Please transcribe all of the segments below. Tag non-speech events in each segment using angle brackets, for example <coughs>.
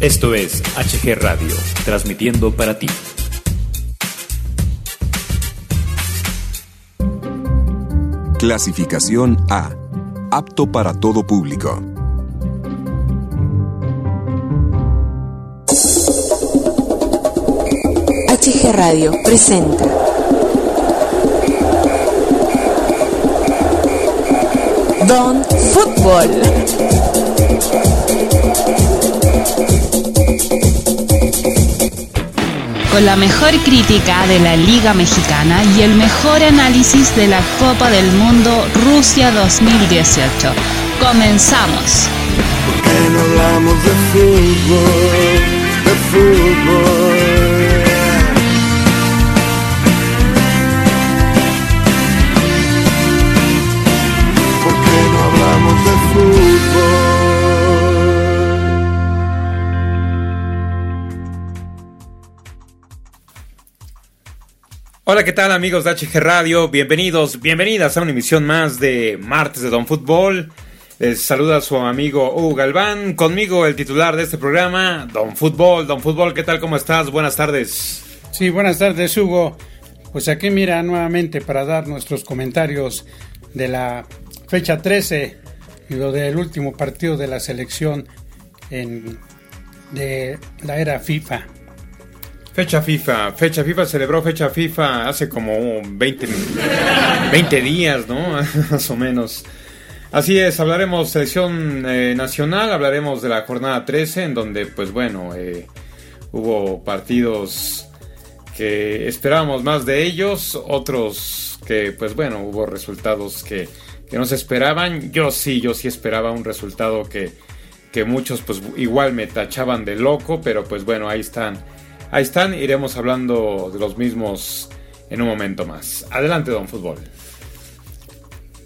Esto es HG Radio, transmitiendo para ti. Clasificación A. Apto para todo público. HG Radio presenta. Don Fútbol. Con la mejor crítica de la Liga Mexicana y el mejor análisis de la Copa del Mundo Rusia 2018. Comenzamos. Hola, ¿qué tal amigos de HG Radio? Bienvenidos, bienvenidas a una emisión más de Martes de Don Fútbol. Les saluda su amigo Hugo Galván, conmigo el titular de este programa, Don Fútbol. Don Fútbol, ¿qué tal? ¿Cómo estás? Buenas tardes. Sí, buenas tardes, Hugo. Pues aquí mira nuevamente para dar nuestros comentarios de la fecha 13 y lo del último partido de la selección en, de la era FIFA. Fecha FIFA, fecha FIFA, celebró fecha FIFA hace como 20, 20 días, ¿no? <laughs> Más o menos. Así es, hablaremos selección eh, nacional, hablaremos de la jornada 13, en donde, pues bueno, eh, hubo partidos que esperábamos más de ellos, otros que, pues bueno, hubo resultados que, que no se esperaban. Yo sí, yo sí esperaba un resultado que, que muchos, pues igual me tachaban de loco, pero pues bueno, ahí están. Ahí están, iremos hablando de los mismos en un momento más. Adelante, don Fútbol.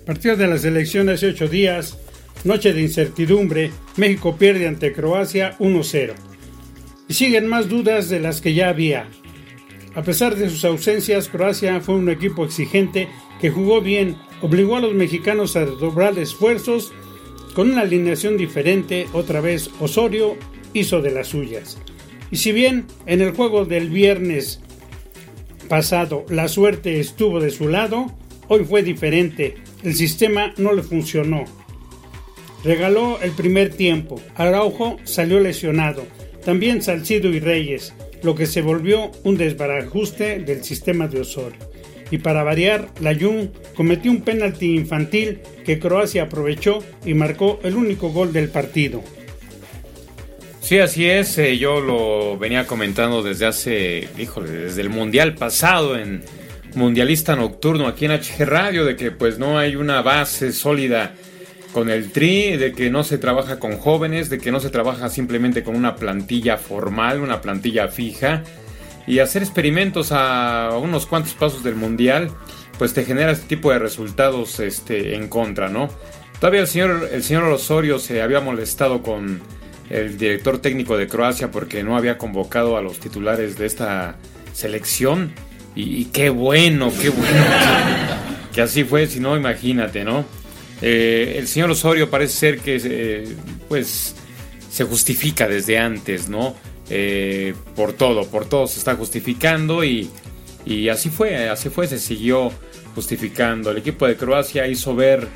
Partido de la selección hace ocho días, noche de incertidumbre, México pierde ante Croacia 1-0. Y siguen más dudas de las que ya había. A pesar de sus ausencias, Croacia fue un equipo exigente que jugó bien, obligó a los mexicanos a doblar esfuerzos con una alineación diferente, otra vez Osorio hizo de las suyas. Y si bien en el juego del viernes pasado la suerte estuvo de su lado, hoy fue diferente. El sistema no le funcionó. Regaló el primer tiempo. Araujo salió lesionado. También Salcido y Reyes, lo que se volvió un desbarajuste del sistema de Osorio. Y para variar, la Jun cometió un penalti infantil que Croacia aprovechó y marcó el único gol del partido. Sí, así es. eh, yo lo venía comentando desde hace, híjole, desde el mundial pasado en Mundialista Nocturno aquí en HG Radio, de que pues no hay una base sólida con el tri, de que no se trabaja con jóvenes, de que no se trabaja simplemente con una plantilla formal, una plantilla fija. Y hacer experimentos a unos cuantos pasos del mundial, pues te genera este tipo de resultados este, en contra, ¿no? Todavía el señor, el señor Osorio se había molestado con el director técnico de Croacia porque no había convocado a los titulares de esta selección. Y, y qué bueno, qué bueno que, así fue, si no, imagínate, ¿no? Eh, el señor Osorio parece ser que eh, pues se justifica desde antes, ¿no? Eh, por todo, por todo se está justificando y, así fue, así fue, se siguió justificando. El equipo de Croacia hizo ver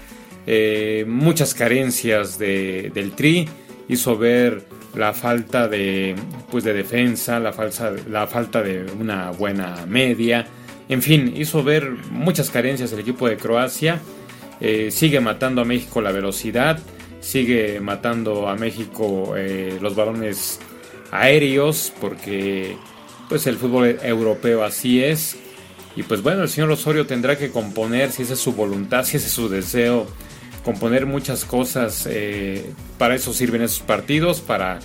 muchas carencias de- del Tri, hizo ver la falta de, pues de defensa, la, falsa, la falta de una buena media, en fin, hizo ver muchas carencias el equipo de Croacia. Eh, sigue matando a México la velocidad, sigue matando a México eh, los balones aéreos, porque pues el fútbol europeo así es. Y pues bueno, el señor Osorio tendrá que componer, si esa es su voluntad, si ese es su deseo, componer muchas cosas. eh, para eso sirven esos partidos, para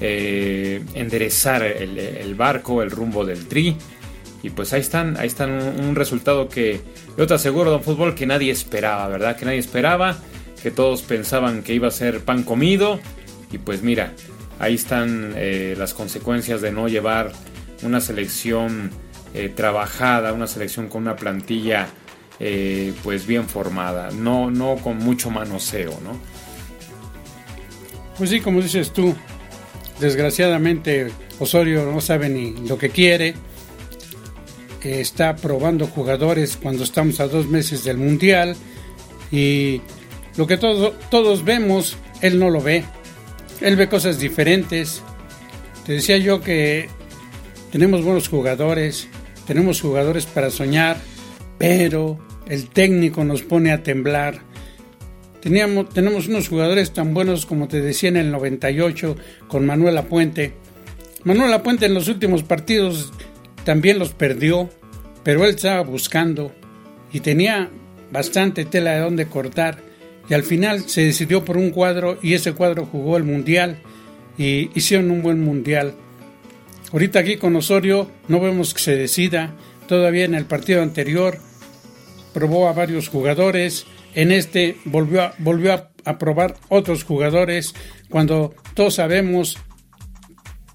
eh, enderezar el, barco, el rumbo del tri. Y pues ahí están, ahí están un, resultado que yo te aseguro, don Fútbol, que nadie esperaba, ¿verdad? Que nadie esperaba, que todos pensaban que iba a ser pan comido. Y pues mira, ahí están eh, las consecuencias de no llevar una selección trabajada, una selección con una plantilla eh, pues bien formada, no, no con mucho manoseo, ¿no? Pues sí, como dices tú, desgraciadamente Osorio no sabe ni lo que quiere. Está probando jugadores cuando estamos a dos meses del Mundial y lo que todos, todos vemos, él no lo ve. Él ve cosas diferentes. Te decía yo que tenemos buenos jugadores, tenemos jugadores para soñar, pero el técnico nos pone a temblar. Teníamos, tenemos unos jugadores tan buenos como te decía en el 98 con Manuel Apuente. Manuel Apuente en los últimos partidos también los perdió, pero él estaba buscando y tenía bastante tela de donde cortar y al final se decidió por un cuadro y ese cuadro jugó el mundial y hicieron un buen mundial. Ahorita aquí con Osorio no vemos que se decida, todavía en el partido anterior probó a varios jugadores, en este volvió a, volvió a, probar otros jugadores, cuando todos sabemos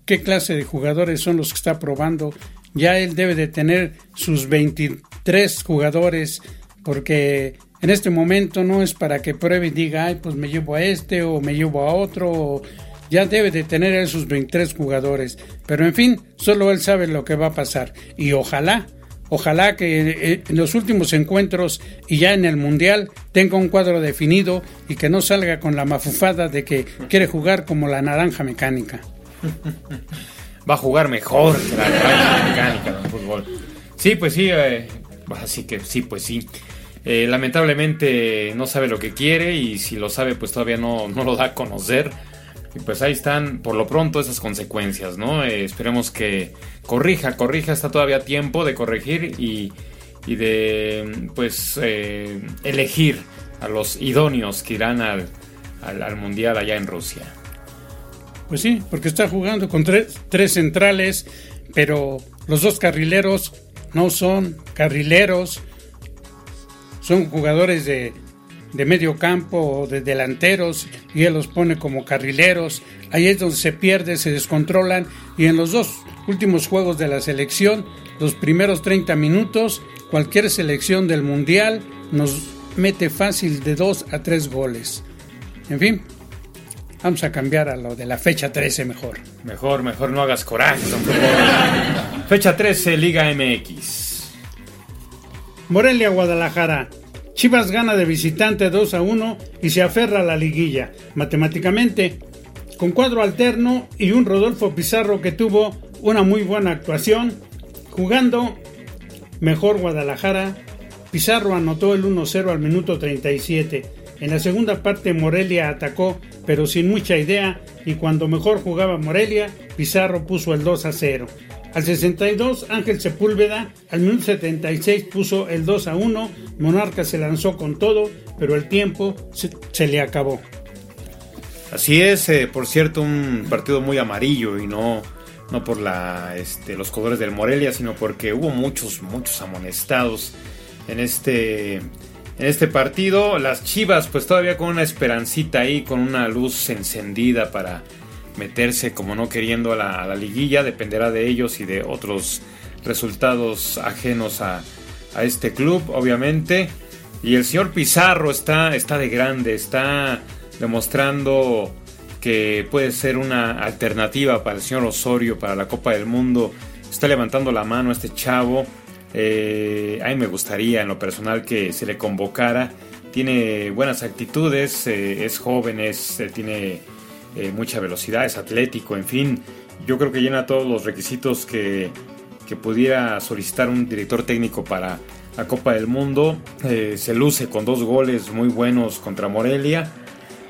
qué clase de jugadores son los que está probando, ya él debe de tener sus 23 jugadores, porque en este momento no es para que pruebe y diga, ay, pues me llevo a este o me llevo a otro. ya debe de tener esos 23 jugadores. Pero en fin, solo él sabe lo que va a pasar. Y ojalá, ojalá que eh, en los últimos encuentros y ya en el Mundial tenga un cuadro definido y que no salga con la mafufada de que quiere jugar como la naranja mecánica. Va a jugar mejor que la naranja mecánica en fútbol. Sí, pues sí, eh, así que sí, pues sí. Eh, lamentablemente no sabe lo que quiere y si lo sabe pues todavía no, no lo da a conocer. Y pues ahí están por lo pronto esas consecuencias, ¿no? Eh, esperemos que corrija, corrija, está todavía tiempo de corregir y, y de pues eh, elegir a los idóneos que irán al, al, Mundial allá en Rusia. Pues sí, porque está jugando con tres, tres centrales, pero los dos carrileros no son carrileros, son jugadores de, medio campo o de delanteros y él los pone como carrileros. Ahí es donde se pierde, se descontrolan y en los dos últimos juegos de la selección, los primeros 30 minutos, cualquier selección del mundial nos mete fácil de 2 a 3 goles. En fin, vamos a cambiar a lo de la fecha 13 mejor. Mejor, mejor no hagas coraje, Fecha 13, Liga MX. Morelia, Guadalajara. Chivas gana de visitante 2 a 1 y se aferra a la liguilla. Matemáticamente, con cuadro alterno y un Rodolfo Pizarro que tuvo una muy buena actuación, jugando mejor Guadalajara. Pizarro anotó el 1-0 al minuto 37. En la segunda parte Morelia atacó, pero sin mucha idea, y cuando mejor jugaba Morelia, Pizarro puso el 2 a 0. Al 62, Ángel Sepúlveda, al minuto 76 puso el 2 a 1. Monarca se lanzó con todo, pero el tiempo se, le acabó. Así es, eh, por cierto, un partido muy amarillo y no, no por la, este, los colores del Morelia, sino porque hubo muchos, muchos amonestados en este, en este partido. Las Chivas, pues todavía con una esperancita ahí, con una luz encendida para meterse como no queriendo a la, liguilla, dependerá de ellos y de otros resultados ajenos a, este club, obviamente. Y el señor Pizarro está, está de grande, está demostrando que puede ser una alternativa para el señor Osorio, para la Copa del Mundo. Está levantando la mano este chavo. Eh, a mí me gustaría en lo personal que se le convocara. Tiene buenas actitudes, eh, es joven, es, eh, tiene mucha velocidad, es atlético, en fin, yo creo que llena todos los requisitos que, que pudiera solicitar un director técnico para la Copa del Mundo. Se luce con dos goles muy buenos contra Morelia.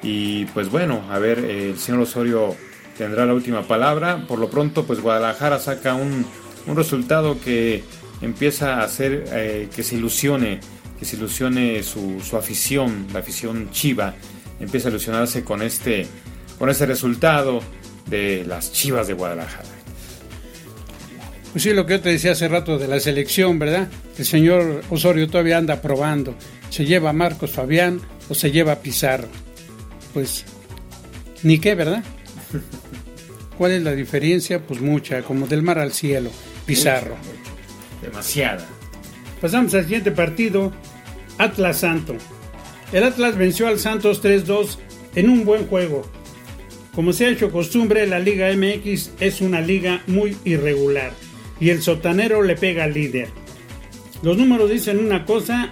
Y pues bueno, a ver, el señor Osorio tendrá la última palabra. Por lo pronto, pues Guadalajara saca un, un resultado que empieza a hacer eh, que se ilusione, que se ilusione su, su afición, la afición chiva, empieza a ilusionarse con este con ese resultado de las Chivas de Guadalajara. Pues sí, lo que yo te decía hace rato de la selección, ¿verdad? El señor Osorio todavía anda probando. ¿Se lleva Marcos Fabián o se lleva Pizarro? Pues, ni qué, ¿verdad? ¿Cuál es la diferencia? Pues mucha, como del mar al cielo. Pizarro. Demasiada. Pasamos al siguiente partido. Atlas Santo. El Atlas venció al Santos 3-2 en un buen juego Como se ha hecho costumbre, la Liga MX es una liga muy irregular y el sotanero le pega al líder. Los números dicen una cosa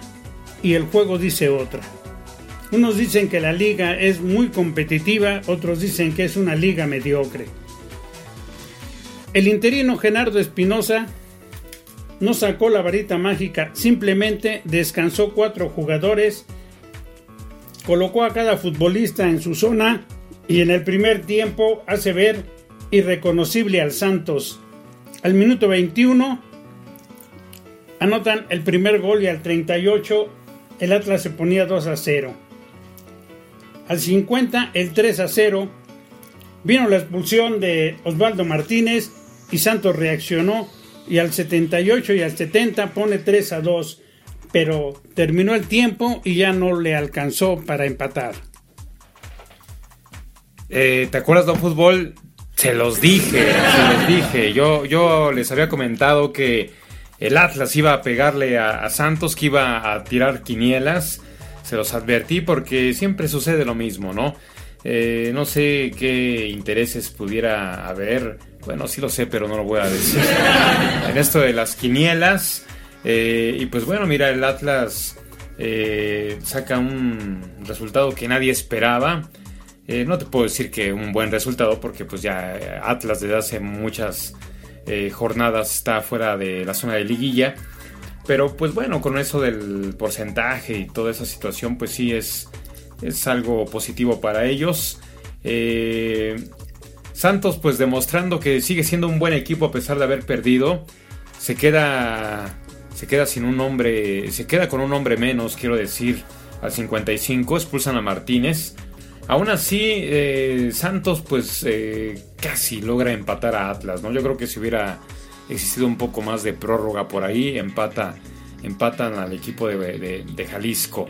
y el juego dice otra. Unos dicen que la liga es muy competitiva, otros dicen que es una liga mediocre. El interino Genardo Espinosa no sacó la varita mágica, simplemente descansó cuatro jugadores, colocó a cada futbolista en su zona y en el primer tiempo hace ver irreconocible al Santos. Al minuto 21 anotan el primer gol y al 38 el Atlas se ponía 2 a 0. Al 50 el 3 a 0. Vino la expulsión de Osvaldo Martínez y Santos reaccionó y al 78 y al 70 pone 3 a 2, pero terminó el tiempo y ya no le alcanzó para empatar. Eh, ¿Te acuerdas, Don Fútbol? Se los dije, se los dije. Yo, yo les había comentado que el Atlas iba a pegarle a, Santos, que iba a tirar quinielas. Se los advertí porque siempre sucede lo mismo, ¿no? Eh, no sé qué intereses pudiera haber. Bueno, sí lo sé, pero no lo voy a decir. <laughs> en esto de las quinielas. Eh, y pues bueno, mira, el Atlas saca un resultado que nadie esperaba. Eh, no te puedo decir que un buen resultado porque pues ya eh, Atlas desde hace muchas eh, jornadas está fuera de la zona de liguilla. Pero pues bueno, con eso del porcentaje y toda esa situación pues sí es, es algo positivo para ellos. Santos pues demostrando que sigue siendo un buen equipo a pesar de haber perdido. Se queda, se queda sin un hombre, se queda con un hombre menos, quiero decir, al 55. Expulsan a Martínez. Aún así, eh, Santos pues eh, casi logra empatar a Atlas, ¿no? Yo creo que si hubiera existido un poco más de prórroga por ahí, empata, empatan al equipo de, Jalisco.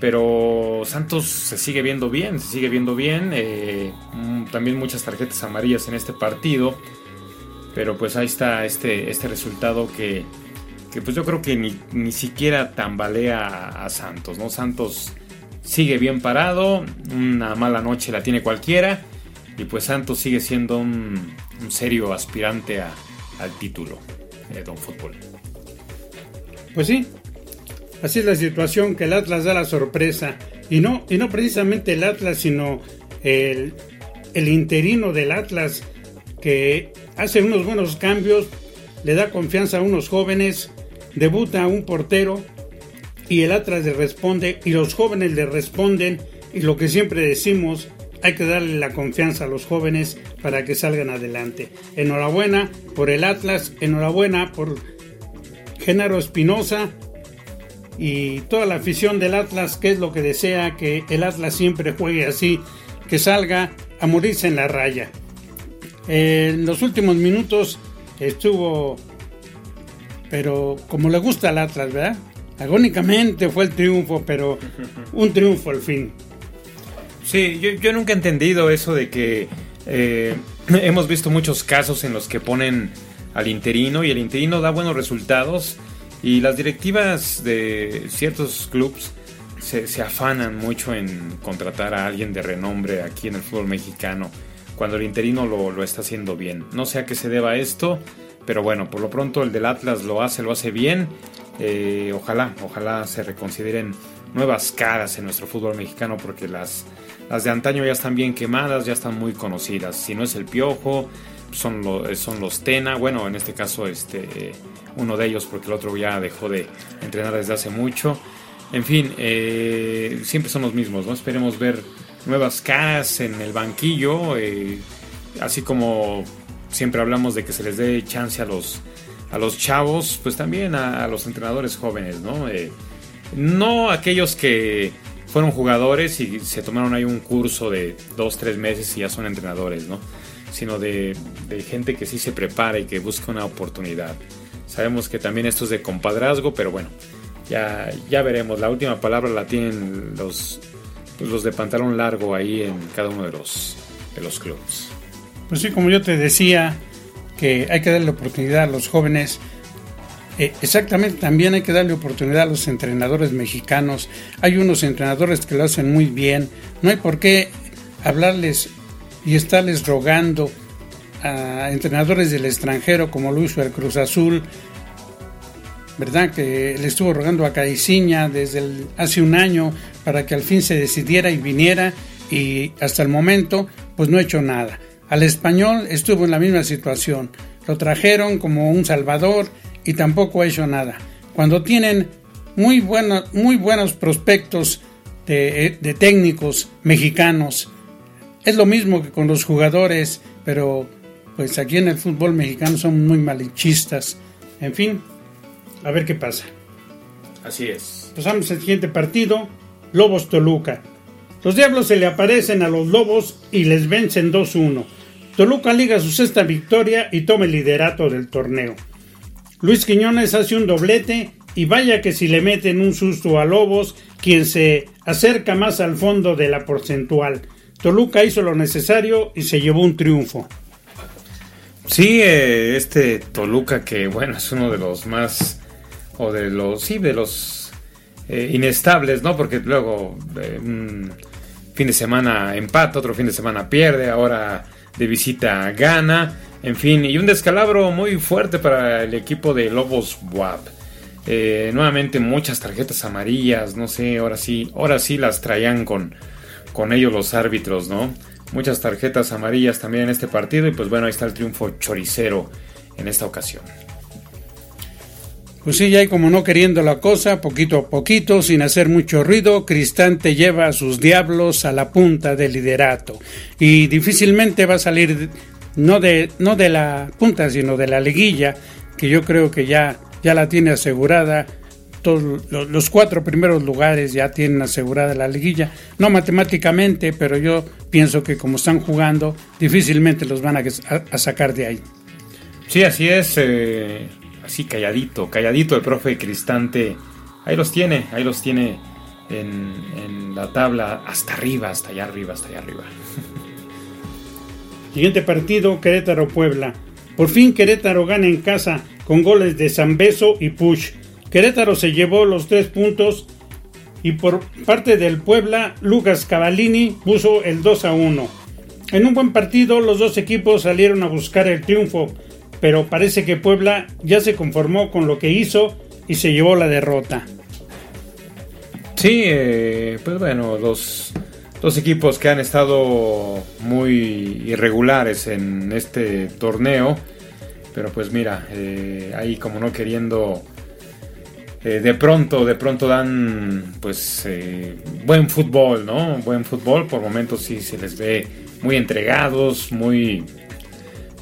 Pero Santos se sigue viendo bien, se sigue viendo bien. Eh, mm, también muchas tarjetas amarillas en este partido. Pero pues ahí está este, este resultado que, que pues yo creo que ni, ni siquiera tambalea a, a Santos, ¿no? Santos sigue bien parado, una mala noche la tiene cualquiera y pues Santos sigue siendo un, serio aspirante al título de Don Fútbol. Pues sí, así es la situación que el Atlas da la sorpresa y no, y no precisamente el Atlas sino el, el interino del Atlas que hace unos buenos cambios, le da confianza a unos jóvenes, debuta a un portero y el Atlas le responde y los jóvenes le responden y lo que siempre decimos, hay que darle la confianza a los jóvenes para que salgan adelante. Enhorabuena por el Atlas, enhorabuena por Genaro Espinosa y toda la afición del Atlas, que es lo que desea que el Atlas siempre juegue así, que salga a morirse en la raya. En los últimos minutos estuvo, pero como le gusta al Atlas, ¿verdad? agónicamente fue el triunfo, pero un triunfo al fin. Sí, yo, nunca he entendido eso de que eh, hemos visto muchos casos en los que ponen al interino y el interino da buenos resultados y las directivas de ciertos clubes se, afanan mucho en contratar a alguien de renombre aquí en el fútbol mexicano cuando el interino lo, lo está haciendo bien. No sé a qué se deba esto, pero bueno, por lo pronto el del Atlas lo hace, lo hace bien eh, ojalá, ojalá se reconsideren nuevas caras en nuestro fútbol mexicano porque las, las de antaño ya están bien quemadas, ya están muy conocidas. Si no es el Piojo, son, son los Tena, bueno, en este caso este, uno de ellos porque el otro ya dejó de entrenar desde hace mucho. En fin, eh, siempre son los mismos, ¿no? Esperemos ver nuevas caras en el banquillo, eh, así como siempre hablamos de que se les dé chance a los a los chavos, pues también a, los entrenadores jóvenes, ¿no? Eh, no aquellos que fueron jugadores y se tomaron ahí un curso de dos, tres meses y ya son entrenadores, ¿no? Sino de, gente que sí se prepara y que busca una oportunidad. Sabemos que también esto es de compadrazgo, pero bueno, ya, ya veremos. La última palabra la tienen los, los de pantalón largo ahí en cada uno de los, de los clubes. Pues sí, como yo te decía, que hay que darle oportunidad a los jóvenes. Eh, exactamente, también hay que darle oportunidad a los entrenadores mexicanos. Hay unos entrenadores que lo hacen muy bien. No hay por qué hablarles y estarles rogando a entrenadores del extranjero como Luis hizo Cruz Azul, ¿verdad? Que le estuvo rogando a Caiciña desde hace un año para que al fin se decidiera y viniera y hasta el momento pues no ha hecho nada. Al español estuvo en la misma situación. Lo trajeron como un salvador y tampoco ha hecho nada. Cuando tienen muy, muy buenos prospectos de, de técnicos mexicanos, es lo mismo que con los jugadores, pero pues aquí en el fútbol mexicano son muy malichistas. En fin, a ver qué pasa. Así es. Pasamos al siguiente partido, Lobos Toluca. Los Diablos se le aparecen a los Lobos y les vencen 2-1. Toluca liga su sexta victoria y toma el liderato del torneo. Luis Quiñones hace un doblete y vaya que si le meten un susto a Lobos, quien se acerca más al fondo de la porcentual. Toluca hizo lo necesario y se llevó un triunfo. Sí, eh, este Toluca que bueno es uno de los más o de los sí de los eh, inestables, ¿no? Porque luego eh, un fin de semana empata, otro fin de semana pierde, ahora de visita gana, en fin, y un descalabro muy fuerte para el equipo de Lobos WAP. nuevamente muchas tarjetas amarillas, no sé, ahora sí, ahora sí las traían con, con ellos los árbitros, ¿no? Muchas tarjetas amarillas también en este partido y pues bueno, ahí está el triunfo choricero en esta ocasión. Pues sí, ya hay como no queriendo la cosa, poquito a poquito, sin hacer mucho ruido, Cristante lleva a sus diablos a la punta del liderato. Y difícilmente va a salir no de, no de la punta, sino de la liguilla, que yo creo que ya, ya la tiene asegurada los cuatro primeros lugares ya tienen asegurada la liguilla. No matemáticamente, pero yo pienso que como están jugando, difícilmente los van a, sacar de ahí. Sí, así es. Eh, así calladito, calladito el profe Cristante. Ahí los tiene, ahí los tiene en, en la tabla hasta arriba, hasta allá arriba, hasta allá arriba. <laughs> Siguiente partido, Querétaro-Puebla. Por fin Querétaro gana en casa con goles de Zambeso y Push. Querétaro se llevó los tres puntos y por parte del Puebla, Lucas Cavallini puso el 2 a 1. En un buen partido, los dos equipos salieron a buscar el triunfo, pero parece que Puebla ya se conformó con lo que hizo y se llevó la derrota. Sí, eh, pues bueno, los dos equipos que han estado muy irregulares en este torneo, pero pues mira, eh, ahí como no queriendo eh, de pronto, de pronto dan pues eh, buen fútbol, ¿no? Buen fútbol, por momentos sí se les ve muy entregados, muy,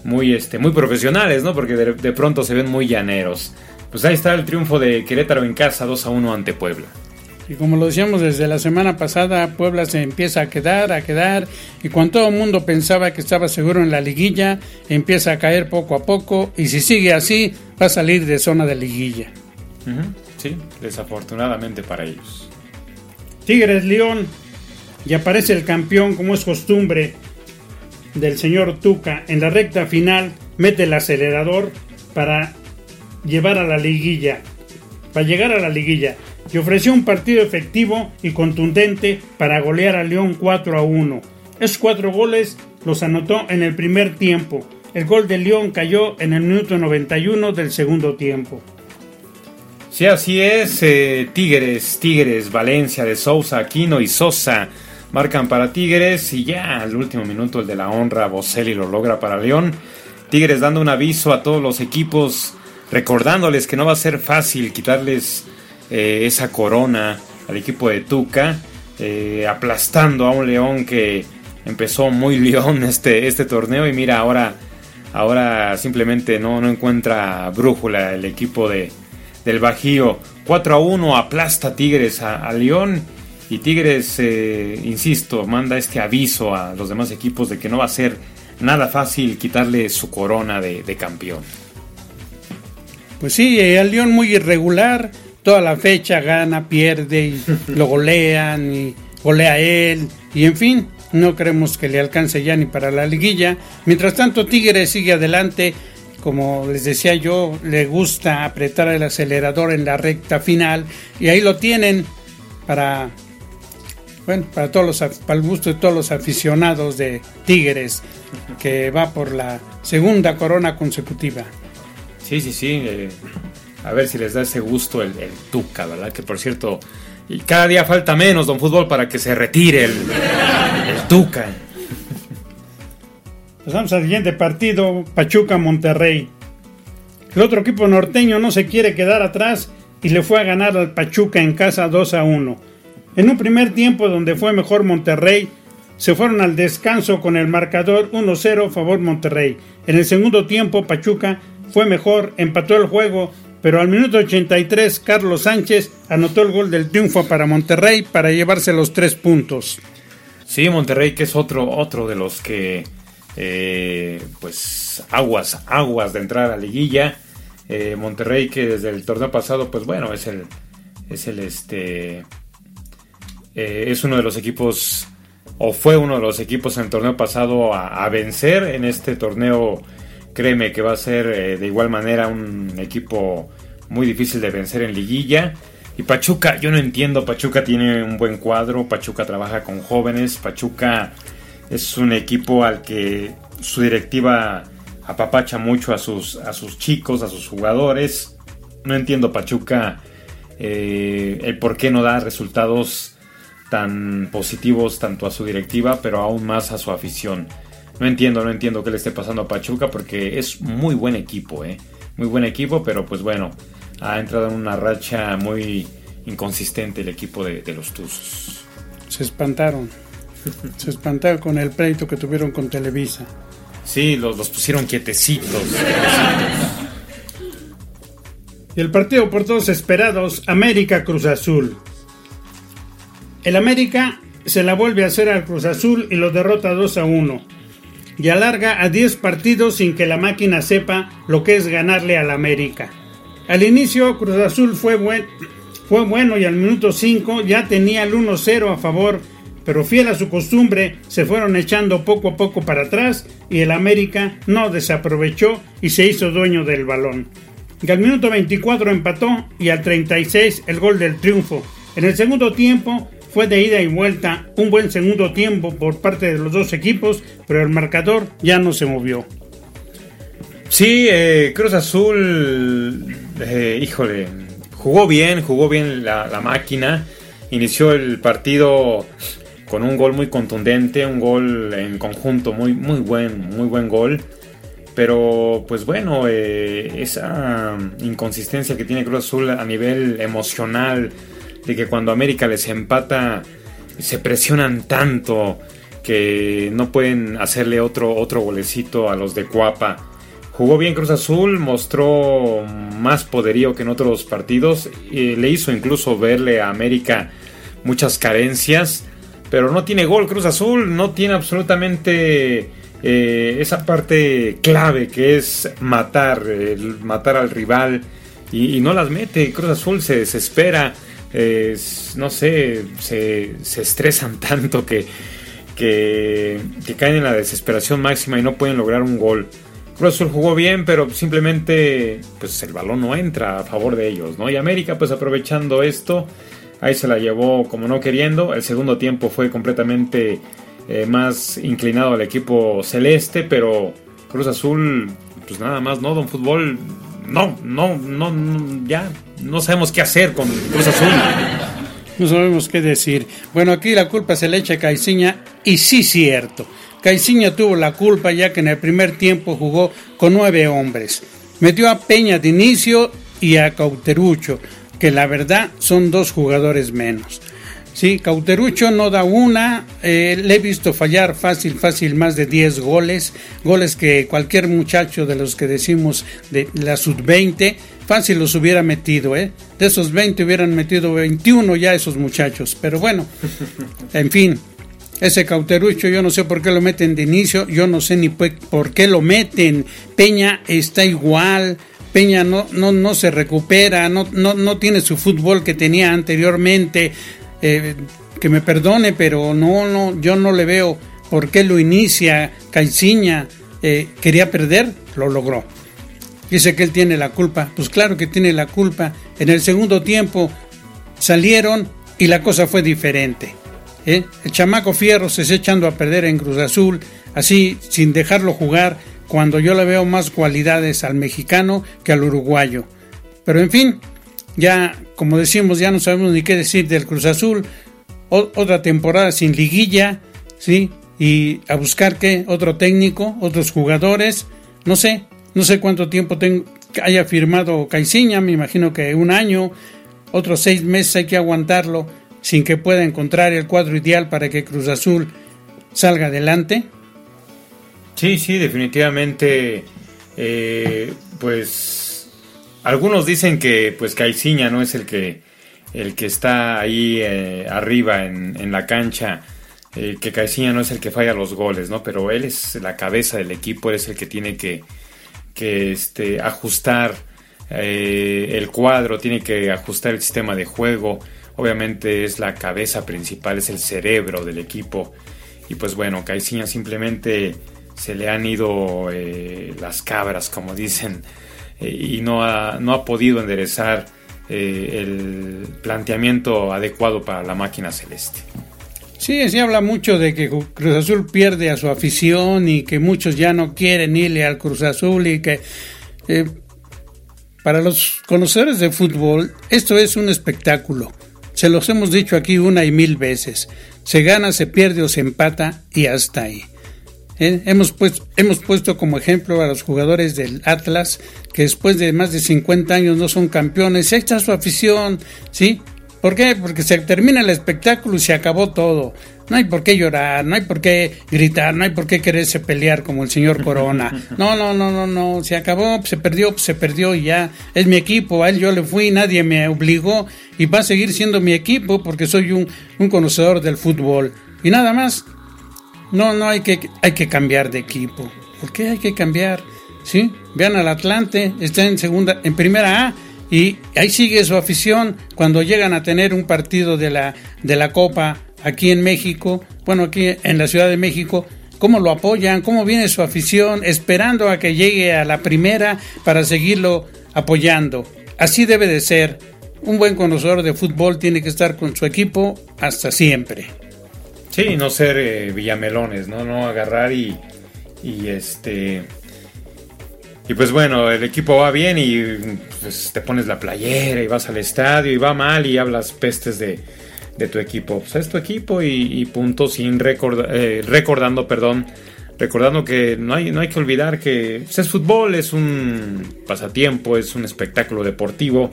muy, este, muy profesionales, ¿no? Porque de, pronto se ven muy llaneros. Pues ahí está el triunfo de Querétaro en casa 2 a 1 ante Puebla. Y como lo decíamos desde la semana pasada, Puebla se empieza a quedar, a quedar, y cuando todo el mundo pensaba que estaba seguro en la liguilla, empieza a caer poco a poco, y si sigue así, va a salir de zona de liguilla. Sí, desafortunadamente para ellos. Tigres León. Y aparece el campeón, como es costumbre, del señor Tuca. En la recta final mete el acelerador para llevar a la liguilla. Para llegar a la liguilla. Y ofreció un partido efectivo y contundente para golear a León 4 a 1. Esos cuatro goles los anotó en el primer tiempo. El gol de León cayó en el minuto 91 del segundo tiempo. Sí, así es. Eh, Tigres, Tigres, Valencia de Sousa, Aquino y Sosa marcan para Tigres y ya al último minuto el de la honra, Boselli lo logra para León. Tigres dando un aviso a todos los equipos, recordándoles que no va a ser fácil quitarles eh, esa corona al equipo de Tuca, eh, aplastando a un León que empezó muy <laughs> león este, este torneo y mira ahora, ahora simplemente no, no encuentra brújula el equipo de, del Bajío. 4 a 1 aplasta Tigres a, León. Y Tigres, eh, insisto, manda este aviso a los demás equipos de que no va a ser nada fácil quitarle su corona de, campeón. Pues sí, eh, al León muy irregular, toda la fecha gana, pierde y <laughs> lo golean y golea él y en fin, no creemos que le alcance ya ni para la liguilla. Mientras tanto, Tigres sigue adelante como les decía yo, le gusta apretar el acelerador en la recta final y ahí lo tienen para bueno, para todos los, para el gusto de todos los aficionados de Tigres, que va por la segunda corona consecutiva. Sí, sí, sí. eh, a ver si les da ese gusto el, el Tuca, ¿verdad? Que por cierto, cada día falta menos, don Fútbol, para que se retire el, el Tuca. <laughs> Pasamos al siguiente partido, Pachuca-Monterrey. El otro equipo norteño no se quiere quedar atrás y le fue a ganar al Pachuca en casa 2 a 1. En un primer tiempo donde fue mejor Monterrey, se fueron al descanso con el marcador 1-0 favor Monterrey. En el segundo tiempo Pachuca fue mejor, empató el juego, pero al minuto 83 Carlos Sánchez anotó el gol del triunfo para Monterrey para llevarse los tres puntos. Sí, Monterrey, que es otro, otro de los que, eh, pues, aguas, aguas de entrar a la liguilla. Eh, Monterrey, que desde el torneo pasado, pues bueno, es el, es el, este, eh, es uno de los equipos, o fue uno de los equipos en el torneo pasado a vencer. En este torneo, créeme que va a ser eh, de igual manera un equipo muy difícil de vencer en liguilla. Y Pachuca, yo no entiendo, Pachuca tiene un buen cuadro, Pachuca trabaja con jóvenes, Pachuca es un equipo al que su directiva apapacha mucho a sus, a sus chicos, a sus jugadores. No entiendo Pachuca eh, el por qué no da resultados tan positivos tanto a su directiva, pero aún más a su afición. No entiendo, no entiendo qué le esté pasando a Pachuca porque es muy buen equipo, ¿eh? Muy buen equipo, pero pues bueno, ha entrado en una racha muy inconsistente el equipo de, de los Tuzos. Se espantaron. <laughs> Se espantaron con el pleito que tuvieron con Televisa. Sí, los, los pusieron quietecitos. Y el partido por todos esperados, América Cruz Azul. El América se la vuelve a hacer al Cruz Azul y lo derrota 2 a 1. Y alarga a 10 partidos sin que la máquina sepa lo que es ganarle al América. Al inicio Cruz Azul fue, buen, fue bueno y al minuto 5 ya tenía el 1-0 a favor, pero fiel a su costumbre se fueron echando poco a poco para atrás y el América no desaprovechó y se hizo dueño del balón. Y al minuto 24 empató y al 36 el gol del triunfo. En el segundo tiempo fue de ida y vuelta, un buen segundo tiempo por parte de los dos equipos, pero el marcador ya no se movió. Sí, eh, Cruz Azul, eh, híjole, jugó bien, jugó bien la, la, máquina. Inició el partido con un gol muy contundente, un gol en conjunto muy, muy buen, muy buen gol. Pero pues bueno, eh, esa inconsistencia que tiene Cruz Azul a nivel emocional, de que cuando América les empata se presionan tanto que no pueden hacerle otro, otro golecito a los de Cuapa. Jugó bien Cruz Azul, mostró más poderío que en otros partidos, y le hizo incluso verle a América muchas carencias, pero no tiene gol Cruz Azul, no tiene absolutamente eh, esa parte clave que es matar, matar al rival y no las mete. Cruz Azul se desespera, no sé, se, se, estresan <laughs> tanto que, que, que caen en la desesperación máxima y no pueden lograr un gol. Cruz Azul jugó bien, pero simplemente pues el balón no entra a favor de ellos, ¿no? Y América pues aprovechando esto, ahí se la llevó como no queriendo. El segundo tiempo fue completamente eh, más inclinado al equipo celeste, pero Cruz Azul pues nada más, ¿no? Don Fútbol, no, no, no, no ya no sabemos qué hacer con Cruz Azul. No sabemos qué decir. Bueno, aquí la culpa se le echa a Caiciña y sí cierto. Caiciña tuvo la culpa ya que en el primer tiempo jugó con nueve hombres. Metió a Peña de inicio y a Cauterucho, que la verdad son dos jugadores menos. Sí, Cauterucho no da una, eh, le he visto fallar fácil, fácil más de 10 goles, goles que cualquier muchacho de los que decimos de la sub-20 fácil los hubiera metido, ¿eh? De esos 20 hubieran metido 21 ya esos muchachos, pero bueno, <laughs> en fin, ese cauterucho, yo no sé por qué lo meten de inicio, yo no sé ni por qué lo meten. Peña está igual, Peña no, no, no se recupera, no, no, no tiene su fútbol que tenía anteriormente. Eh, que me perdone, pero no, no, yo no le veo por qué lo inicia. Caiciña eh, quería perder, lo logró. Dice que él tiene la culpa. Pues claro que tiene la culpa. En el segundo tiempo salieron y la cosa fue diferente ¿eh? El chamaco Fierro se está echando a perder en Cruz Azul, así sin dejarlo jugar, cuando yo le veo más cualidades al mexicano que al uruguayo. Pero en fin, ya como decimos, ya no sabemos ni qué decir del Cruz Azul. otra temporada sin liguilla, ¿sí? Y a buscar qué, otro técnico, otros jugadores, no sé, no sé cuánto tiempo tengo, haya firmado Caiciña, me imagino que un año, otros seis meses hay que aguantarlo sin que pueda encontrar el cuadro ideal para que Cruz Azul salga adelante. Sí, sí, definitivamente, eh, pues algunos dicen que pues Caiciña no es el que el que está ahí eh, arriba en, la cancha, eh, que Caiciña no es el que falla los goles, ¿no? Pero él es la cabeza del equipo, él es el que tiene que, que este, ajustar el cuadro, tiene que ajustar el sistema de juego, obviamente es la cabeza principal, es el cerebro del equipo. Y pues bueno, Caiciña simplemente se le han ido eh, las cabras, como dicen, eh, y no ha, no ha podido enderezar eh, el planteamiento adecuado para la máquina celeste. Sí, se habla mucho de que Cruz Azul pierde a su afición y que muchos ya no quieren irle al Cruz Azul y que para los conocedores de fútbol esto es un espectáculo. Se los hemos dicho aquí una y mil veces. Se gana, se pierde o se empata y hasta ahí. ¿Eh? Hemos, pues, hemos puesto como ejemplo a los jugadores del Atlas que después de más de 50 años no son campeones. Ahí está su afición, ¿sí? ¿Por qué? Porque se termina el espectáculo y se acabó todo. No hay por qué llorar, no hay por qué gritar, no hay por qué quererse pelear como el señor Corona. <laughs> No, no, no, no, no. Se acabó, se perdió, se perdió y ya. Es mi equipo, a él yo le fui, nadie me obligó y va a seguir siendo mi equipo porque soy un, un conocedor del fútbol. Y nada más. No, no hay que, hay que cambiar de equipo. ¿Por qué hay que cambiar? ¿Sí? Vean al Atlante, está en segunda, en primera A y ahí sigue su afición cuando llegan a tener un partido de la, de la Copa aquí en México, bueno, aquí en la Ciudad de México, cómo lo apoyan, cómo viene su afición, esperando a que llegue a la primera para seguirlo apoyando. Así debe de ser. Un buen conocedor de fútbol tiene que estar con su equipo hasta siempre. Sí, no ser eh, villamelones, ¿no? No agarrar y, y este y pues bueno, el equipo va bien y pues, te pones la playera y vas al estadio y va mal y hablas pestes de, tu equipo. Pues es tu equipo y, punto sin eh, recordando, perdón, recordando que no hay, no hay que olvidar que pues, es fútbol, es un pasatiempo, es un espectáculo deportivo.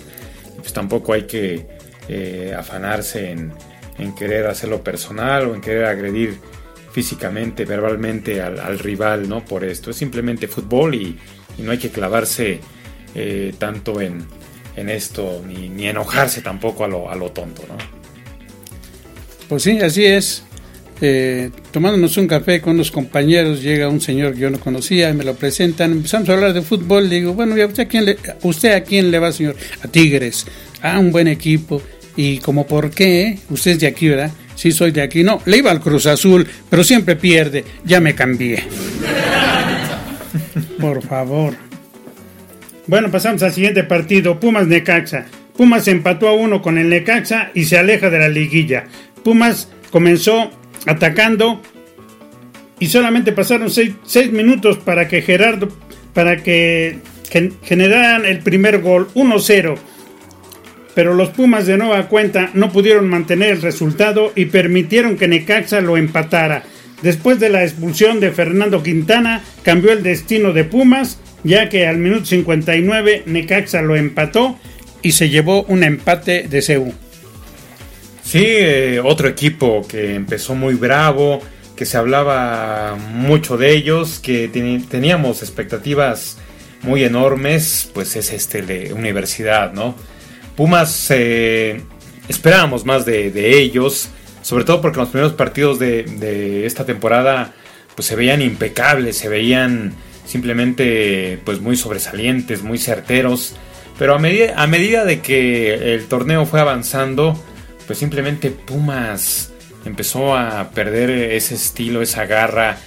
Pues tampoco hay que eh, afanarse en, en, querer hacerlo personal o en querer agredir físicamente, verbalmente al, al rival, ¿no? Por esto. Es simplemente fútbol y y no hay que clavarse eh, tanto en, esto, ni, enojarse tampoco a lo, a lo tonto, ¿no? Pues sí, así es. Eh, tomándonos un café con los compañeros, llega un señor que yo no conocía y me lo presentan, empezamos a hablar de fútbol, le digo, bueno, ¿usted a quién le, usted a quién le va, señor? A Tigres, a un buen equipo. Y como por qué, usted es de aquí, ¿verdad? Sí, soy de aquí. No, le iba al Cruz Azul, pero siempre pierde. Ya me cambié. <laughs> Por favor. Bueno, pasamos al siguiente partido. Pumas Necaxa. Pumas empató a uno con el Necaxa y se aleja de la liguilla. Pumas comenzó atacando y solamente pasaron seis, minutos para que Gerardo, para que generaran el primer gol, 1-0. Pero los Pumas de nueva cuenta no pudieron mantener el resultado y permitieron que Necaxa lo empatara. Después de la expulsión de Fernando Quintana, cambió el destino de Pumas, ya que al minuto 59 Necaxa lo empató y se llevó un empate de CEU. Sí, eh, otro equipo que empezó muy bravo, que se hablaba mucho de ellos, que teníamos expectativas muy enormes, pues es este de Universidad, ¿no? Pumas eh, esperábamos más de, de ellos, sobre todo porque los primeros partidos de, esta temporada pues se veían impecables, se veían simplemente pues muy sobresalientes, muy certeros, pero a medida, a medida de que el torneo fue avanzando, pues simplemente Pumas empezó a perder ese estilo, esa garra,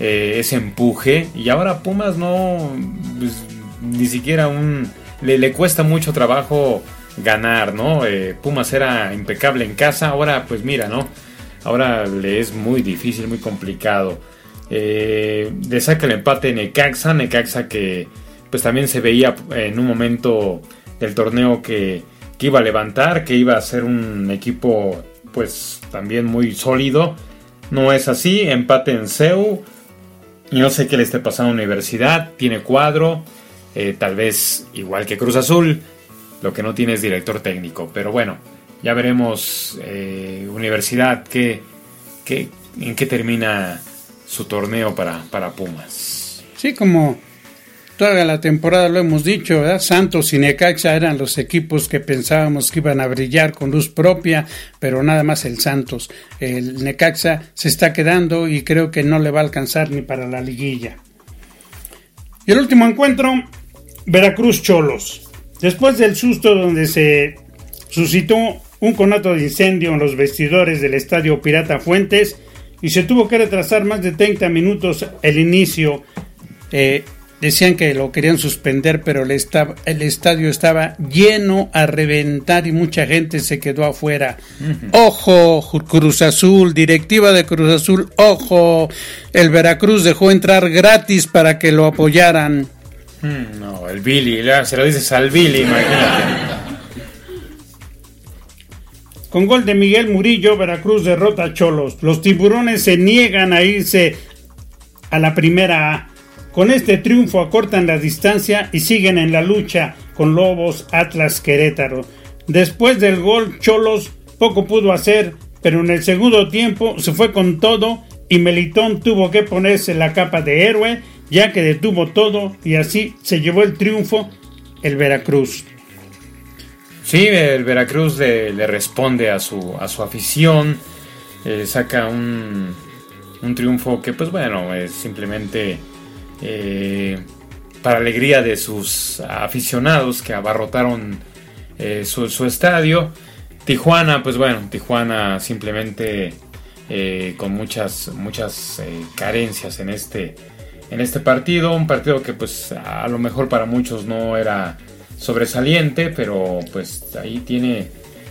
eh, ese empuje, y ahora Pumas no, pues, ni siquiera un, le, le cuesta mucho trabajo ganar, ¿no? Eh, Pumas era impecable en casa, ahora pues mira, ¿no? ahora le es muy difícil, muy complicado. Eh, saca el empate Necaxa, Necaxa que pues también se veía en un momento del torneo que, que iba a levantar, que iba a ser un equipo pues también muy sólido. No es así, empate en CEU. Y no sé qué le esté pasando a la universidad, tiene cuadro, eh, tal vez igual que Cruz Azul, lo que no tiene es director técnico. Pero bueno, ya veremos eh, universidad que, en qué termina su torneo para, para Pumas. Sí, como toda la temporada lo hemos dicho. Santos y Necaxa eran los equipos que pensábamos que iban a brillar con luz propia, pero nada más el Santos. El Necaxa se está quedando y creo que no le va a alcanzar ni para la liguilla. Y el último encuentro, Veracruz Cholos. Después del susto donde se suscitó un conato de incendio en los vestidores del estadio Pirata Fuentes y se tuvo que retrasar más de 30 minutos el inicio. Eh, decían que lo querían suspender, pero el, el, estadio estaba lleno a reventar y mucha gente se quedó afuera. Ojo, Cruz Azul, directiva de Cruz Azul, ojo, el Veracruz dejó entrar gratis para que lo apoyaran. Mm, no, el Billy, se lo dices al Billy, imagínate. Con gol de Miguel Murillo, Veracruz derrota a Cholos. Los tiburones se niegan a irse a la primera A. Con este triunfo acortan la distancia y siguen en la lucha con Lobos Atlas Querétaro. Después del gol, Cholos poco pudo hacer, pero en el segundo tiempo se fue con todo y Melitón tuvo que ponerse la capa de héroe, ya que detuvo todo y así se llevó el triunfo el Veracruz. Sí, el Veracruz le, responde a su, a su afición, eh, saca un, un triunfo que pues bueno, es simplemente eh, para alegría de sus aficionados que abarrotaron eh, su, estadio. Tijuana, pues bueno, Tijuana simplemente con muchas, muchas carencias en este, en este partido. Un partido que pues a lo mejor para muchos no era sobresaliente, pero pues ahí tiene,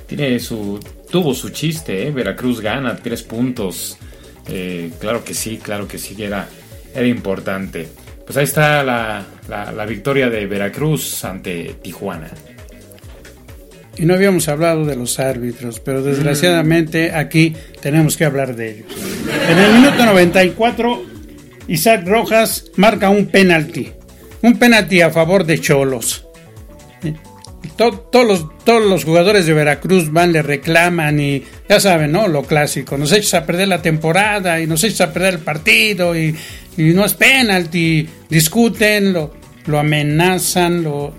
tiene su, tuvo su chiste. Veracruz gana tres puntos. claro que sí, claro que sí, era, era importante. Pues ahí está la, victoria de Veracruz ante Tijuana. Y no habíamos hablado de los árbitros, pero desgraciadamente aquí tenemos que hablar de ellos. En el minuto 94, Isaac Rojas marca un penalti. Un penalti a favor de Cholos. Todos los, jugadores de Veracruz van, le reclaman y ya saben, ¿no? Lo clásico. Nos echas a perder la temporada y nos echas a perder el partido y no es penalti, discuten, lo, lo amenazan, lo,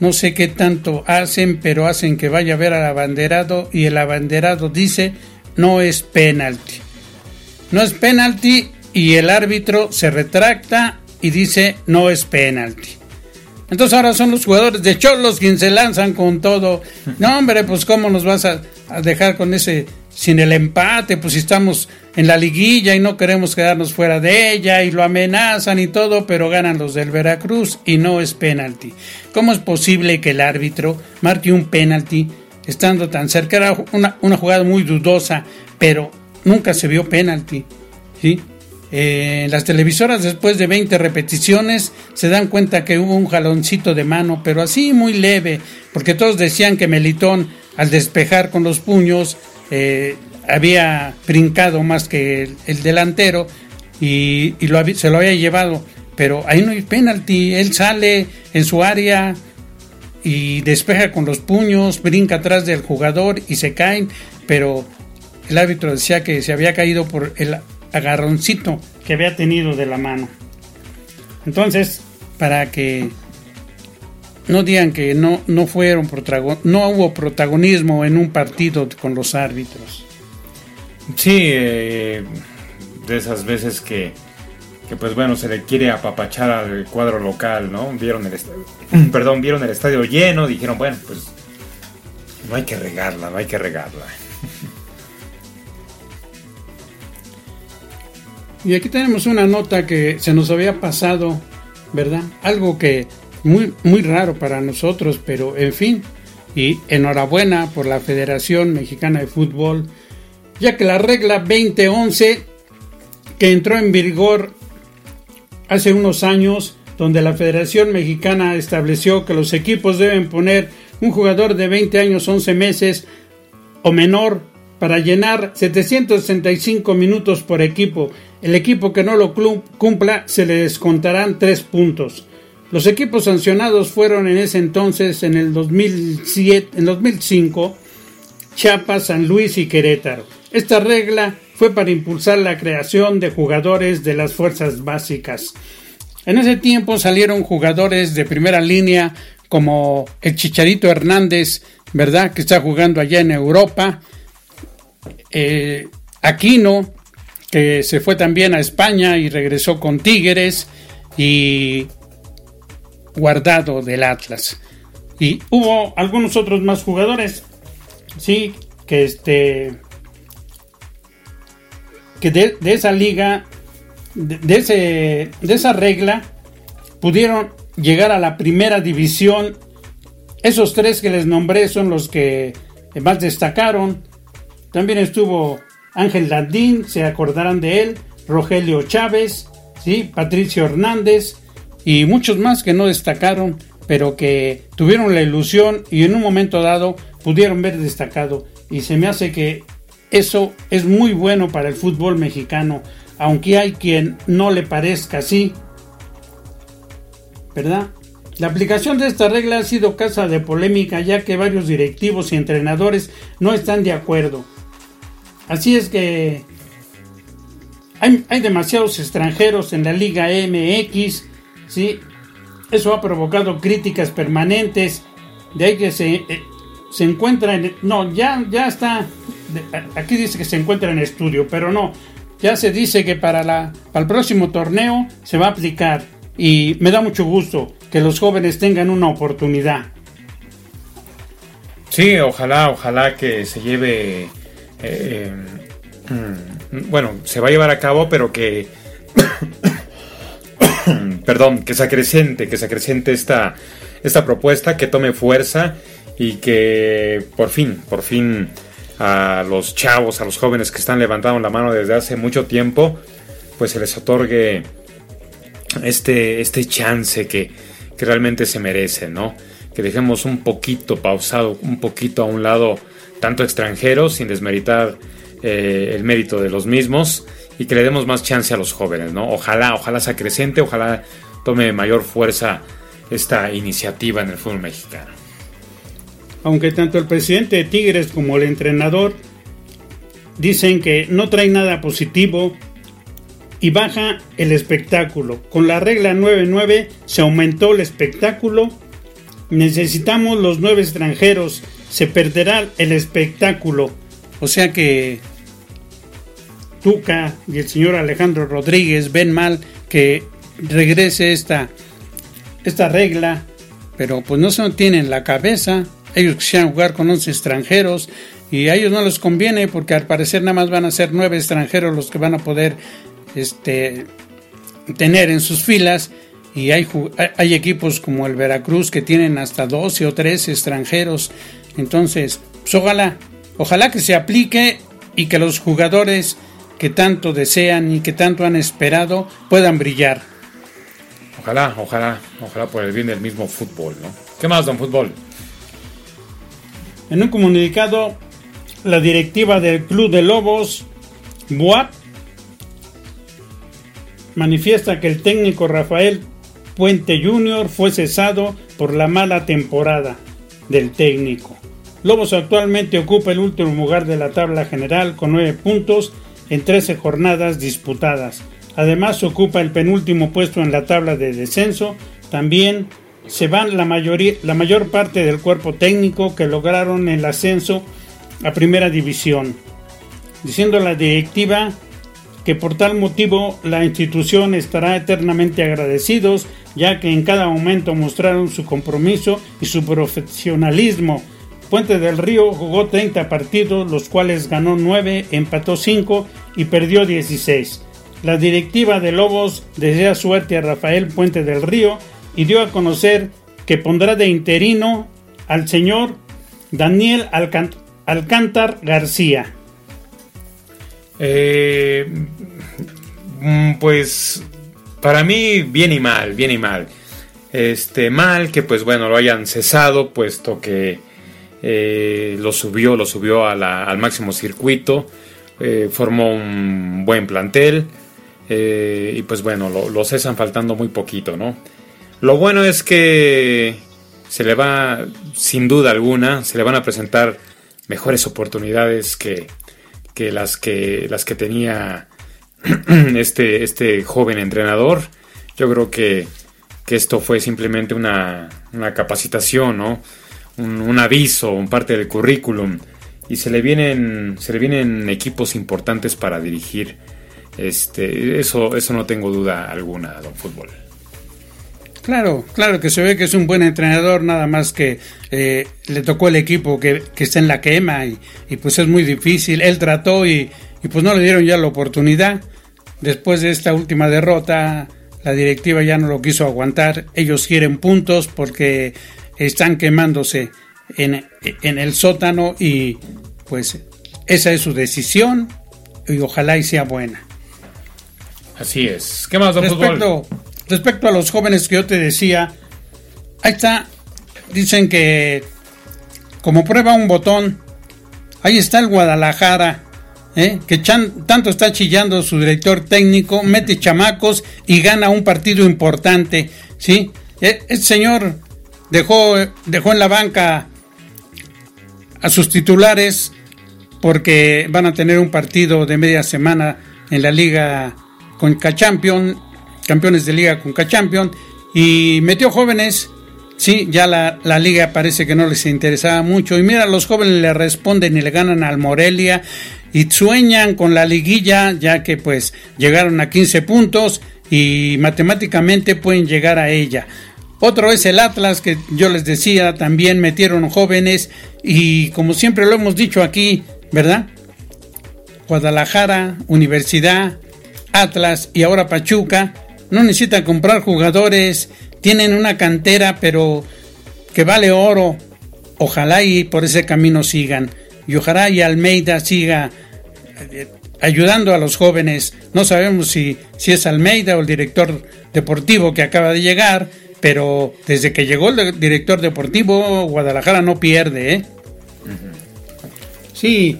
no sé qué tanto hacen, pero hacen que vaya a ver al abanderado y el abanderado dice no es penalti. No es penalti y el árbitro se retracta y dice no es penalti. Entonces ahora son los jugadores de Cholos quienes se lanzan con todo. <laughs> No, hombre, pues cómo nos vas a, a dejar con ese sin el empate, pues si estamos en la liguilla y no queremos quedarnos fuera de ella y lo amenazan y todo, pero ganan los del Veracruz y no es penalti. ¿Cómo es posible que el árbitro marque un penalti estando tan cerca? Era una, una jugada muy dudosa, pero nunca se vio penalti. ¿sí? Eh, las televisoras después de 20 repeticiones se dan cuenta que hubo un jaloncito de mano, pero así muy leve, porque todos decían que Melitón al despejar con los puños eh, había brincado más que el, delantero y, lo, se lo había llevado. Pero ahí no hay penalti. Él sale en su área y despeja con los puños, brinca atrás del jugador y se caen. Pero el árbitro decía que se había caído por el agarroncito que había tenido de la mano. Entonces, para que no digan que no, no fueron no hubo protagonismo en un partido con los árbitros. Sí, eh, de esas veces que, que, pues bueno, se le quiere apapachar al cuadro local, ¿no? Vieron el <clears throat> perdón, vieron el estadio lleno, dijeron, bueno, pues no hay que regarla, no hay que regarla. Y aquí tenemos una nota que se nos había pasado, ¿verdad? Algo que muy, muy raro para nosotros, pero en fin, y enhorabuena por la Federación Mexicana de Fútbol ya que la regla 2011 que entró en vigor hace unos años, donde la Federación Mexicana estableció que los equipos deben poner un jugador de 20 años 11 meses o menor para llenar 765 minutos por equipo. El equipo que no lo cumpla se le descontarán 3 puntos. Los equipos sancionados fueron en ese entonces, en el 2007, en 2005, Chiapas, San Luis y Querétaro. Esta regla fue para impulsar la creación de jugadores de las fuerzas básicas. En ese tiempo salieron jugadores de primera línea como el Chicharito Hernández, ¿verdad? Que está jugando allá en Europa. Eh, Aquino, que se fue también a España y regresó con Tigres. Y Guardado del Atlas. Y hubo algunos otros más jugadores, sí, que este que de, esa liga, de, esa regla, pudieron llegar a la primera división. Esos tres que les nombré son los que más destacaron. También estuvo Ángel Landín, se acordarán de él, Rogelio Chávez, ¿sí? Patricio Hernández y muchos más que no destacaron, pero que tuvieron la ilusión y en un momento dado pudieron ver destacado. Y se me hace que eso es muy bueno para el fútbol mexicano, aunque hay quien no le parezca así. ¿Verdad? La aplicación de esta regla ha sido casa de polémica ya que varios directivos y entrenadores no están de acuerdo. Así es que hay, demasiados extranjeros en la Liga MX, ¿sí? Eso ha provocado críticas permanentes, de ahí que se, eh, se encuentra en... No, ya, ya está aquí dice que se encuentra en estudio, pero no. Ya se dice que para, la, para el próximo torneo se va a aplicar y me da mucho gusto que los jóvenes tengan una oportunidad. Sí, ojalá, ojalá que se lleve, eh, mm, bueno, se va a llevar a cabo, pero que, <coughs> perdón, que se acrecente, que se acrecente esta, esta propuesta, que tome fuerza y que por fin, por fin a los chavos, a los jóvenes que están levantando la mano desde hace mucho tiempo, pues se les otorgue este, este chance que, realmente se merece, ¿no? Que dejemos un poquito pausado, un poquito a un lado, tanto extranjeros, sin desmeritar eh, el mérito de los mismos, y que le demos más chance a los jóvenes, ¿no? Ojalá, ojalá sea creciente, ojalá tome mayor fuerza esta iniciativa en el fútbol mexicano aunque tanto el presidente de Tigres como el entrenador dicen que no trae nada positivo y baja el espectáculo. Con la regla 9-9 se aumentó el espectáculo. Necesitamos los nueve extranjeros. Se perderá el espectáculo. O sea que Tuca y el señor Alejandro Rodríguez ven mal que regrese esta, esta regla, pero pues no se tienen la cabeza ellos quisieran jugar con 11 extranjeros y a ellos no les conviene porque al parecer nada más van a ser 9 extranjeros los que van a poder este, tener en sus filas y hay, hay equipos como el Veracruz que tienen hasta 12 o 13 extranjeros. Entonces, pues ojalá, ojalá que se aplique y que los jugadores que tanto desean y que tanto han esperado puedan brillar. Ojalá, ojalá, ojalá por el bien del mismo fútbol, ¿no? ¿Qué más, don Fútbol? En un comunicado, la directiva del Club de Lobos, BUAP, manifiesta que el técnico Rafael Puente Jr. fue cesado por la mala temporada del técnico. Lobos actualmente ocupa el último lugar de la tabla general con 9 puntos en 13 jornadas disputadas. Además ocupa el penúltimo puesto en la tabla de descenso, también se van la, la mayor parte del cuerpo técnico que lograron el ascenso a primera división, diciendo la directiva que por tal motivo la institución estará eternamente agradecidos, ya que en cada momento mostraron su compromiso y su profesionalismo. Puente del Río jugó 30 partidos, los cuales ganó 9, empató 5 y perdió 16. La directiva de Lobos desea suerte a Rafael Puente del Río y dio a conocer que pondrá de interino al señor Daniel Alcántar García. Eh, mm, pues para mí bien y mal, bien y mal. Este mal que pues bueno lo hayan cesado puesto que eh, lo subió, lo subió al máximo circuito, eh, formó un buen plantel y pues bueno lo, lo cesan faltando muy poquito, ¿no? Lo bueno es que se le va, sin duda alguna, se le van a presentar mejores oportunidades que, las que las que tenía <clears throat> este, este joven entrenador. Yo creo que, esto fue simplemente una, capacitación, ¿no? Un, aviso, un parte del currículum. Y se le vienen, se le vienen equipos importantes para dirigir. Este, eso, eso no tengo duda alguna, don Fútbol. Claro, claro que se ve que es un buen entrenador, nada más que eh, le tocó el equipo que, está en la quema y, pues es muy difícil. Él trató y, pues no le dieron ya la oportunidad. Después de esta última derrota, la directiva ya no lo quiso aguantar. Ellos quieren puntos porque están quemándose en, el sótano y pues esa es su decisión y ojalá y sea buena. Así es. ¿Qué más, don Respecto, respecto a los jóvenes que yo te decía, ahí está, dicen que como prueba un botón, ahí está el Guadalajara, ¿eh? que tanto está chillando su director técnico, mete chamacos y gana un partido importante, ¿sí? E, este señor dejó, dejó en la banca a sus titulares porque van a tener un partido de media semana en la liga con Champions campeones de liga con K-Champion y metió jóvenes. Sí, ya la, liga parece que no les interesaba mucho. Y mira, los jóvenes le responden y le ganan al Morelia y sueñan con la liguilla, ya que pues llegaron a 15 puntos y matemáticamente pueden llegar a ella. Otro es el Atlas, que yo les decía, también metieron jóvenes y como siempre lo hemos dicho aquí, ¿verdad? Guadalajara, Universidad, Atlas y ahora Pachuca no necesitan comprar jugadores, tienen una cantera, pero que vale oro. Ojalá y por ese camino sigan. Y ojalá y Almeida siga eh, ayudando a los jóvenes. No sabemos si, si es Almeida o el director deportivo que acaba de llegar, pero desde que llegó el director deportivo, Guadalajara no pierde. ¿eh? Sí,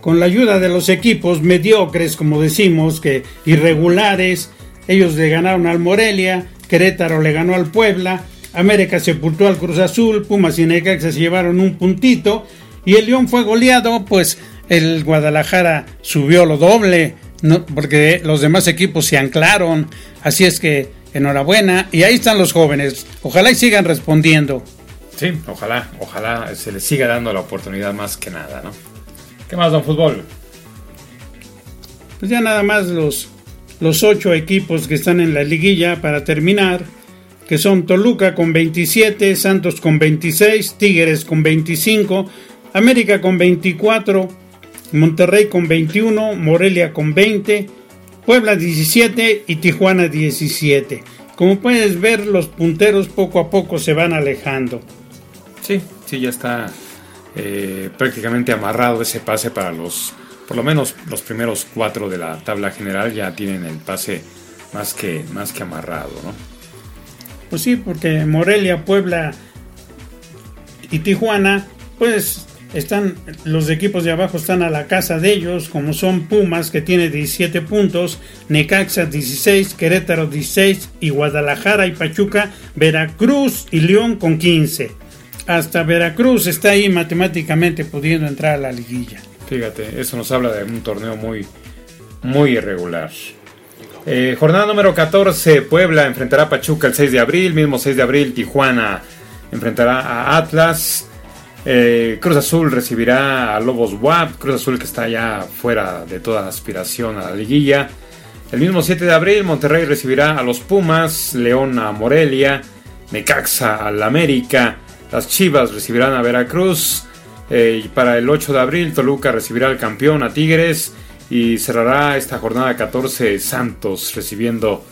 con la ayuda de los equipos mediocres, como decimos, que irregulares, ellos le ganaron al Morelia, Querétaro le ganó al Puebla, América sepultó al Cruz Azul, Pumas y Necaxa se llevaron un puntito y el León fue goleado, pues el Guadalajara subió lo doble, porque los demás equipos se anclaron, así es que enhorabuena y ahí están los jóvenes, ojalá y sigan respondiendo. Sí, ojalá, ojalá se les siga dando la oportunidad más que nada, ¿no? ¿Qué más, don Fútbol? Pues ya nada más los los ocho equipos que están en la liguilla para terminar, que son Toluca con 27, Santos con 26, Tigres con 25, América con 24, Monterrey con 21, Morelia con 20, Puebla 17 y Tijuana 17. Como puedes ver, los punteros poco a poco se van alejando. Sí, sí, ya está eh, prácticamente amarrado ese pase para los por lo menos los primeros cuatro de la tabla general ya tienen el pase más que, más que amarrado, ¿no? Pues sí, porque Morelia, Puebla y Tijuana, pues están, los equipos de abajo están a la casa de ellos, como son Pumas, que tiene 17 puntos, Necaxa 16, Querétaro 16 y Guadalajara y Pachuca, Veracruz y León con 15. Hasta Veracruz está ahí matemáticamente pudiendo entrar a la liguilla. Fíjate, eso nos habla de un torneo muy, muy irregular. Eh, jornada número 14, Puebla enfrentará a Pachuca el 6 de abril, mismo 6 de abril Tijuana enfrentará a Atlas, eh, Cruz Azul recibirá a Lobos WAP, Cruz Azul que está ya fuera de toda aspiración a la liguilla. El mismo 7 de abril Monterrey recibirá a los Pumas, León a Morelia, Necaxa al América, las Chivas recibirán a Veracruz, eh, para el 8 de abril, Toluca recibirá al campeón a Tigres y cerrará esta jornada 14 Santos recibiendo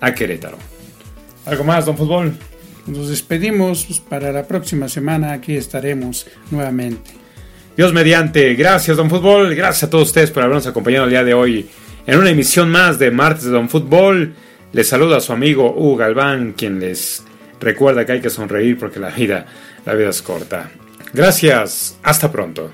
a Querétaro. ¿Algo más, don Fútbol? Nos despedimos. Pues, para la próxima semana aquí estaremos nuevamente. Dios mediante. Gracias, don Fútbol. Gracias a todos ustedes por habernos acompañado el día de hoy en una emisión más de Martes de Don Fútbol. Les saluda a su amigo Hugo Galván, quien les recuerda que hay que sonreír porque la vida, la vida es corta. Gracias, hasta pronto.